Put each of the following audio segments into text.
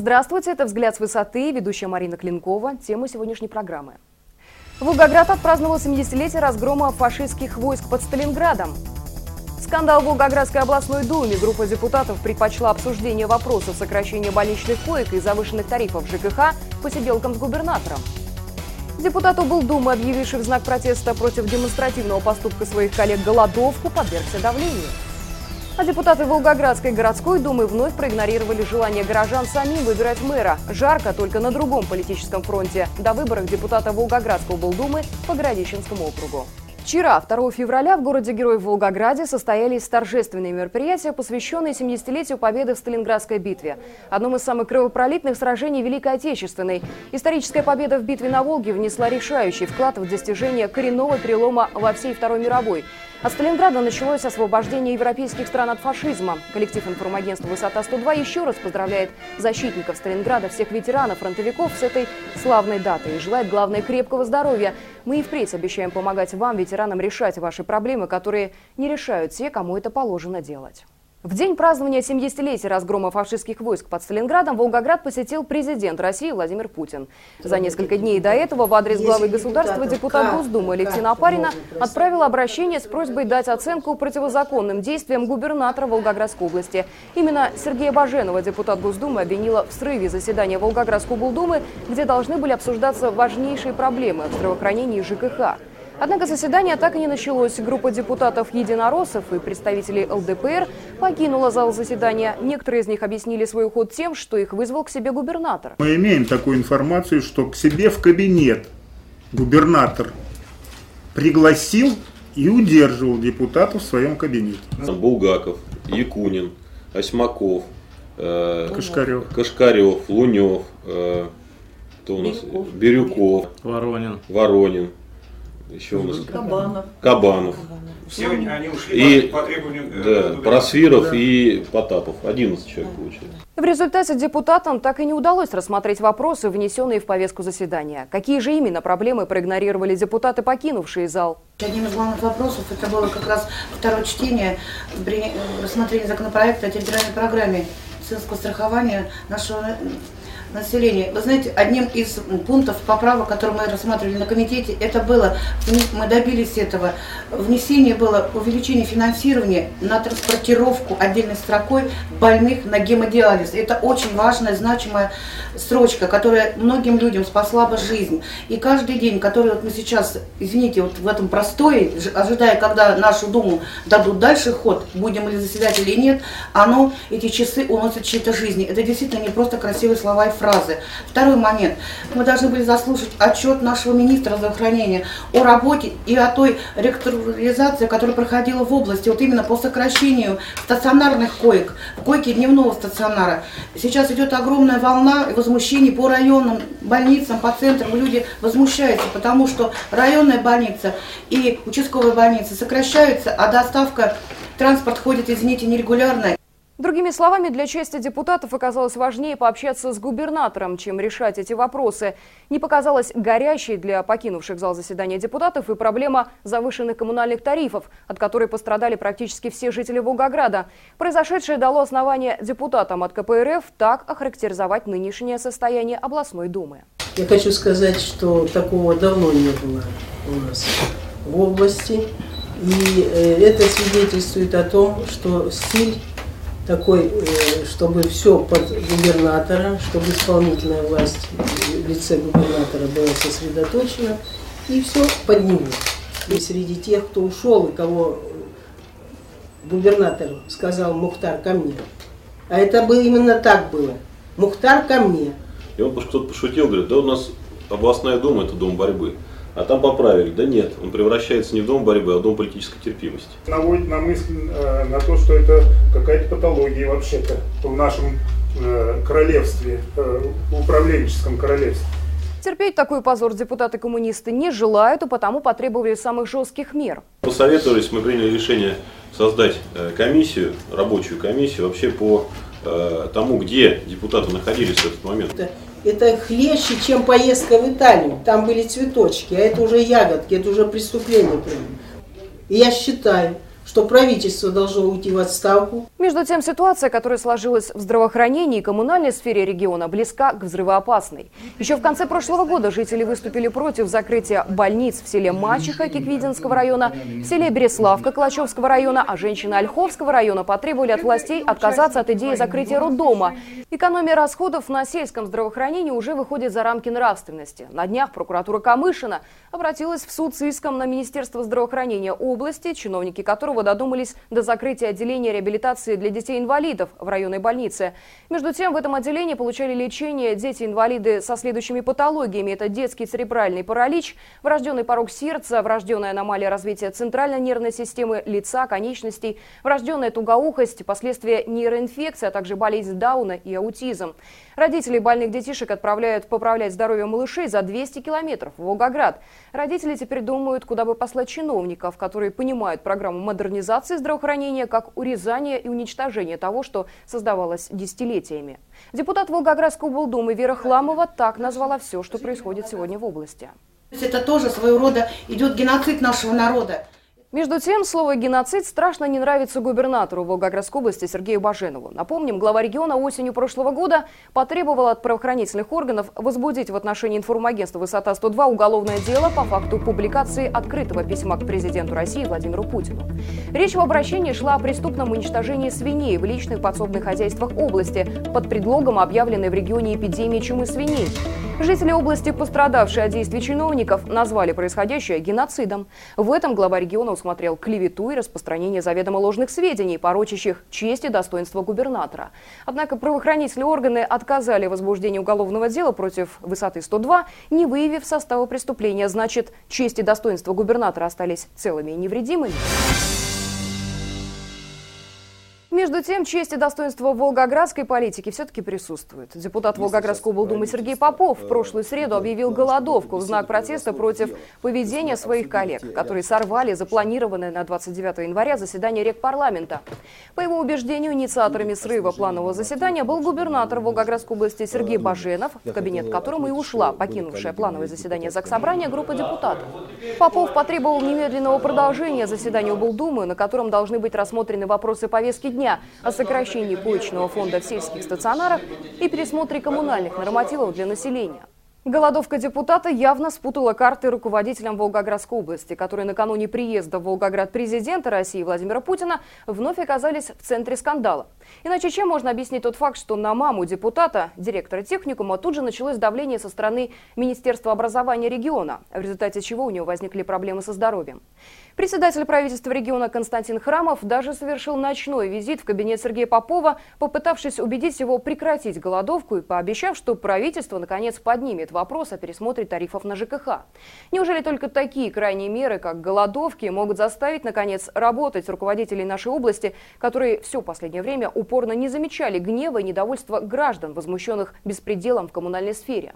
Здравствуйте, это «Взгляд с высоты», ведущая Марина Клинкова. Тема сегодняшней программы. Волгоград отпраздновал 70-летие разгрома фашистских войск под Сталинградом. Скандал в Волгоградской областной думе. Группа депутатов предпочла обсуждение вопросов сокращения больничных коек и завышенных тарифов ЖКХ посиделкам с губернатором. Депутат облдумы, объявивший в знак протеста против демонстративного поступка своих коллег голодовку, подвергся давлению. А депутаты Волгоградской городской думы вновь проигнорировали желание горожан самим выбирать мэра. Жарко только на другом политическом фронте. До выборов депутата Волгоградской облдумы по Городищенскому округу. Вчера, 2 февраля, в городе Героев Волгограде состоялись торжественные мероприятия, посвященные 70-летию победы в Сталинградской битве. Одном из самых кровопролитных сражений Великой Отечественной. Историческая победа в битве на Волге внесла решающий вклад в достижение коренного перелома во всей Второй мировой. От Сталинграда началось освобождение европейских стран от фашизма. Коллектив информагентства «Высота-102» еще раз поздравляет защитников Сталинграда, всех ветеранов, фронтовиков с этой славной датой и желает, главное, крепкого здоровья. Мы и впредь обещаем помогать вам, ветеранам, решать ваши проблемы, которые не решают те, кому это положено делать. В день празднования 70-летия разгрома фашистских войск под Сталинградом Волгоград посетил президент России Владимир Путин. За несколько дней до этого в адрес главы государства депутат Госдумы Алексея Апарина отправил обращение с просьбой дать оценку противозаконным действиям губернатора Волгоградской области. Именно Сергея Баженова депутат Госдумы обвинила в срыве заседания Волгоградской облдумы, где должны были обсуждаться важнейшие проблемы в здравоохранении ЖКХ. Однако заседание так и не началось. Группа депутатов единороссов и представителей ЛДПР покинула зал заседания. Некоторые из них объяснили свой уход тем, что их вызвал к себе губернатор. Мы имеем такую информацию, что к себе в кабинет губернатор пригласил и удерживал депутатов в своем кабинете. Булгаков, Якунин, Осьмаков, э, Кашкарев, Кашкарев Лунев, э, кто у нас? Бирюков, Бирюков Воронин. Воронин. Еще у нас Кабанов. Кабанов. Все они, они ушли и, по, по требованию да, Просвиров да. и Потапов. 11 человек получили. В результате депутатам так и не удалось рассмотреть вопросы, внесенные в повестку заседания. Какие же именно проблемы проигнорировали депутаты, покинувшие зал? Одним из главных вопросов это было как раз второе чтение рассмотрения законопроекта о территориальной программе медицинского страхования нашего населения. Вы знаете, одним из пунктов поправок, которые мы рассматривали на комитете, это было, мы добились этого, внесение было увеличение финансирования на транспортировку отдельной строкой больных на гемодиализ. Это очень важная, значимая строчка, которая многим людям спасла бы жизнь. И каждый день, который вот мы сейчас, извините, вот в этом простое, ожидая, когда нашу Думу дадут дальше ход, будем ли заседать или нет, оно, эти часы уносят чьи-то жизни. Это действительно не просто красивые слова и фразы. Второй момент. Мы должны были заслушать отчет нашего министра здравоохранения о работе и о той ректорализации, которая проходила в области, вот именно по сокращению стационарных коек, койки дневного стационара. Сейчас идет огромная волна возмущений по районным больницам, по центрам. Люди возмущаются, потому что районная больница и участковая больница сокращаются, а доставка транспорт ходит, извините, нерегулярно. Другими словами, для части депутатов оказалось важнее пообщаться с губернатором, чем решать эти вопросы. Не показалась горящей для покинувших зал заседания депутатов и проблема завышенных коммунальных тарифов, от которой пострадали практически все жители Волгограда. Произошедшее дало основание депутатам от КПРФ так охарактеризовать нынешнее состояние областной думы. Я хочу сказать, что такого давно не было у нас в области. И э, это свидетельствует о том, что стиль такой, э, чтобы все под губернатора, чтобы исполнительная власть в лице губернатора была сосредоточена, и все под него. И среди тех, кто ушел и кого губернатор сказал Мухтар ко мне. А это было именно так было. Мухтар ко мне. И он кто-то пошутил, говорит, да у нас областная дума это дом борьбы. А там поправили, да нет, он превращается не в дом борьбы, а в дом политической терпимости. Наводит на мысль э, на то, что это какая-то патология вообще-то в нашем э, королевстве, э, управленческом королевстве. Терпеть такой позор депутаты-коммунисты не желают, и потому потребовали самых жестких мер. Посоветовались, мы приняли решение создать э, комиссию, рабочую комиссию вообще по э, тому, где депутаты находились в этот момент это хлеще, чем поездка в Италию. Там были цветочки, а это уже ягодки, это уже преступление. И я считаю, что правительство должно уйти в отставку. Между тем, ситуация, которая сложилась в здравоохранении и коммунальной сфере региона, близка к взрывоопасной. Еще в конце прошлого года жители выступили против закрытия больниц в селе Мачеха Киквидинского района, в селе Береславка Калачевского района, а женщины Ольховского района потребовали от властей отказаться от идеи закрытия роддома. Экономия расходов на сельском здравоохранении уже выходит за рамки нравственности. На днях прокуратура Камышина обратилась в суд с иском на Министерство здравоохранения области, чиновники которого додумались до закрытия отделения реабилитации для детей-инвалидов в районной больнице. Между тем, в этом отделении получали лечение дети-инвалиды со следующими патологиями. Это детский церебральный паралич, врожденный порог сердца, врожденная аномалия развития центральной нервной системы, лица, конечностей, врожденная тугоухость, последствия нейроинфекции, а также болезнь Дауна и аутизм. Родители больных детишек отправляют поправлять здоровье малышей за 200 километров в Волгоград. Родители теперь думают, куда бы послать чиновников, которые понимают программу модернизации здравоохранения как урезание и уничтожение того, что создавалось десятилетиями. Депутат Волгоградской облдумы Вера Хламова так назвала все, что происходит сегодня в области. Это тоже своего рода идет геноцид нашего народа. Между тем, слово «геноцид» страшно не нравится губернатору Волгоградской области Сергею Баженову. Напомним, глава региона осенью прошлого года потребовал от правоохранительных органов возбудить в отношении информагентства «Высота-102» уголовное дело по факту публикации открытого письма к президенту России Владимиру Путину. Речь в обращении шла о преступном уничтожении свиней в личных подсобных хозяйствах области под предлогом объявленной в регионе эпидемии чумы свиней. Жители области, пострадавшие от действий чиновников, назвали происходящее геноцидом. В этом глава региона усмотрел клевету и распространение заведомо ложных сведений, порочащих честь и достоинство губернатора. Однако правоохранительные органы отказали в возбуждении уголовного дела против высоты 102, не выявив состава преступления. Значит, честь и достоинство губернатора остались целыми и невредимыми. Между тем, честь и достоинство волгоградской политики все-таки присутствуют. Депутат Волгоградской облдумы Сергей Попов в прошлую среду объявил голодовку в знак протеста против поведения своих коллег, которые сорвали запланированное на 29 января заседание рекпарламента. По его убеждению, инициаторами срыва планового заседания был губернатор Волгоградской области Сергей Баженов, в кабинет которому и ушла покинувшая плановое заседание Заксобрания группа депутатов. Попов потребовал немедленного продолжения заседания облдумы, на котором должны быть рассмотрены вопросы повестки дня дня о сокращении поечного фонда в сельских стационарах и пересмотре коммунальных нормативов для населения. Голодовка депутата явно спутала карты руководителям Волгоградской области, которые накануне приезда в Волгоград президента России Владимира Путина вновь оказались в центре скандала. Иначе чем можно объяснить тот факт, что на маму депутата, директора техникума, тут же началось давление со стороны Министерства образования региона, в результате чего у него возникли проблемы со здоровьем. Председатель правительства региона Константин Храмов даже совершил ночной визит в кабинет Сергея Попова, попытавшись убедить его прекратить голодовку и пообещав, что правительство наконец поднимет вопрос о пересмотре тарифов на ЖКХ. Неужели только такие крайние меры, как голодовки, могут заставить наконец работать руководителей нашей области, которые все последнее время упорно не замечали гнева и недовольства граждан, возмущенных беспределом в коммунальной сфере?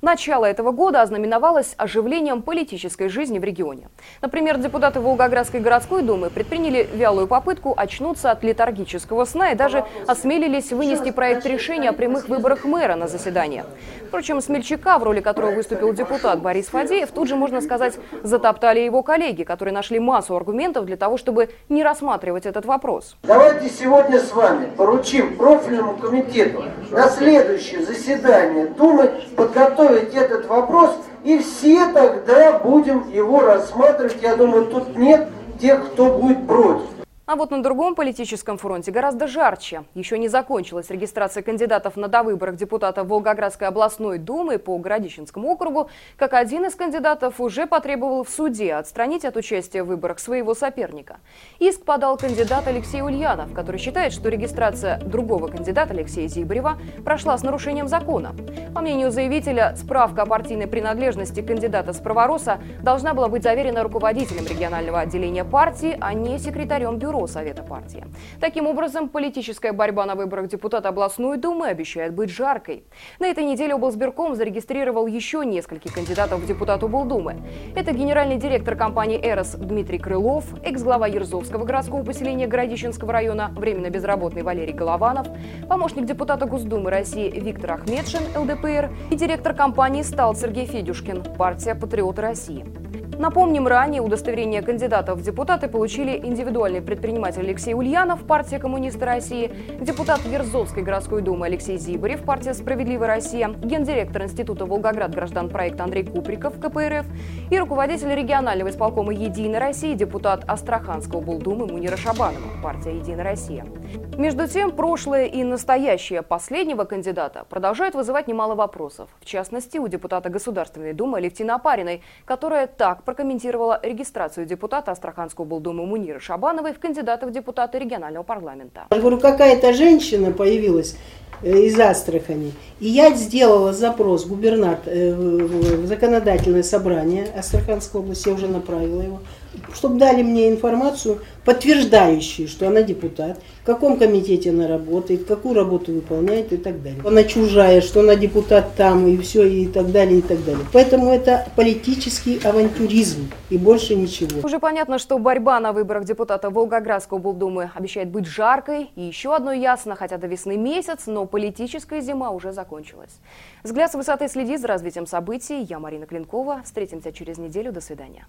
Начало этого года ознаменовалось оживлением политической жизни в регионе. Например, депутаты Волгоградской городской думы предприняли вялую попытку очнуться от летаргического сна и даже осмелились вынести проект решения о прямых выборах мэра на заседание. Впрочем, смельчака, в роли которого выступил депутат Борис Фадеев, тут же, можно сказать, затоптали его коллеги, которые нашли массу аргументов для того, чтобы не рассматривать этот вопрос. Давайте сегодня с вами поручим профильному комитету на следующее заседание Думы подготовить этот вопрос, и все тогда будем его рассматривать. Я думаю, тут нет тех, кто будет против. А вот на другом политическом фронте гораздо жарче. Еще не закончилась регистрация кандидатов на довыборах депутата Волгоградской областной думы по Городищенскому округу, как один из кандидатов уже потребовал в суде отстранить от участия в выборах своего соперника. Иск подал кандидат Алексей Ульянов, который считает, что регистрация другого кандидата Алексея Зибарева прошла с нарушением закона. По мнению заявителя, справка о партийной принадлежности кандидата с правороса должна была быть заверена руководителем регионального отделения партии, а не секретарем бюро бюро Совета партии. Таким образом, политическая борьба на выборах депутата областной думы обещает быть жаркой. На этой неделе облсбирком зарегистрировал еще нескольких кандидатов в депутат облдумы. Это генеральный директор компании «Эрос» Дмитрий Крылов, экс-глава Ерзовского городского поселения Городищенского района, временно безработный Валерий Голованов, помощник депутата Госдумы России Виктор Ахмедшин, ЛДПР и директор компании «Стал» Сергей Федюшкин, партия «Патриоты России». Напомним, ранее удостоверение кандидатов в депутаты получили индивидуальный предприниматель Алексей Ульянов, партия коммунисты России, депутат Верзовской городской думы Алексей Зибарев, партия «Справедливая Россия», гендиректор Института Волгоград граждан проект Андрей Куприков, КПРФ и руководитель регионального исполкома «Единой России», депутат Астраханского Булдумы Мунира Шабанова, партия «Единая Россия». Между тем, прошлое и настоящее последнего кандидата продолжают вызывать немало вопросов. В частности, у депутата Государственной Думы Алевтины Апариной, которая так прокомментировала регистрацию депутата Астраханского Булдума Мунира Шабановой в кандидата в депутаты регионального парламента. Я говорю, какая-то женщина появилась э, из Астрахани. И я сделала запрос губернатор, э, в законодательное собрание Астраханской области, я уже направила его, чтобы дали мне информацию, подтверждающую, что она депутат, в каком комитете она работает, какую работу выполняет и так далее. Она чужая, что она депутат там и все, и так далее, и так далее. Поэтому это политический авантюризм и больше ничего. Уже понятно, что борьба на выборах депутата Волгоградского Булдумы обещает быть жаркой. И еще одно ясно, хотя до весны месяц, но политическая зима уже закончилась. Взгляд с высоты следит за развитием событий. Я Марина Клинкова. Встретимся через неделю. До свидания.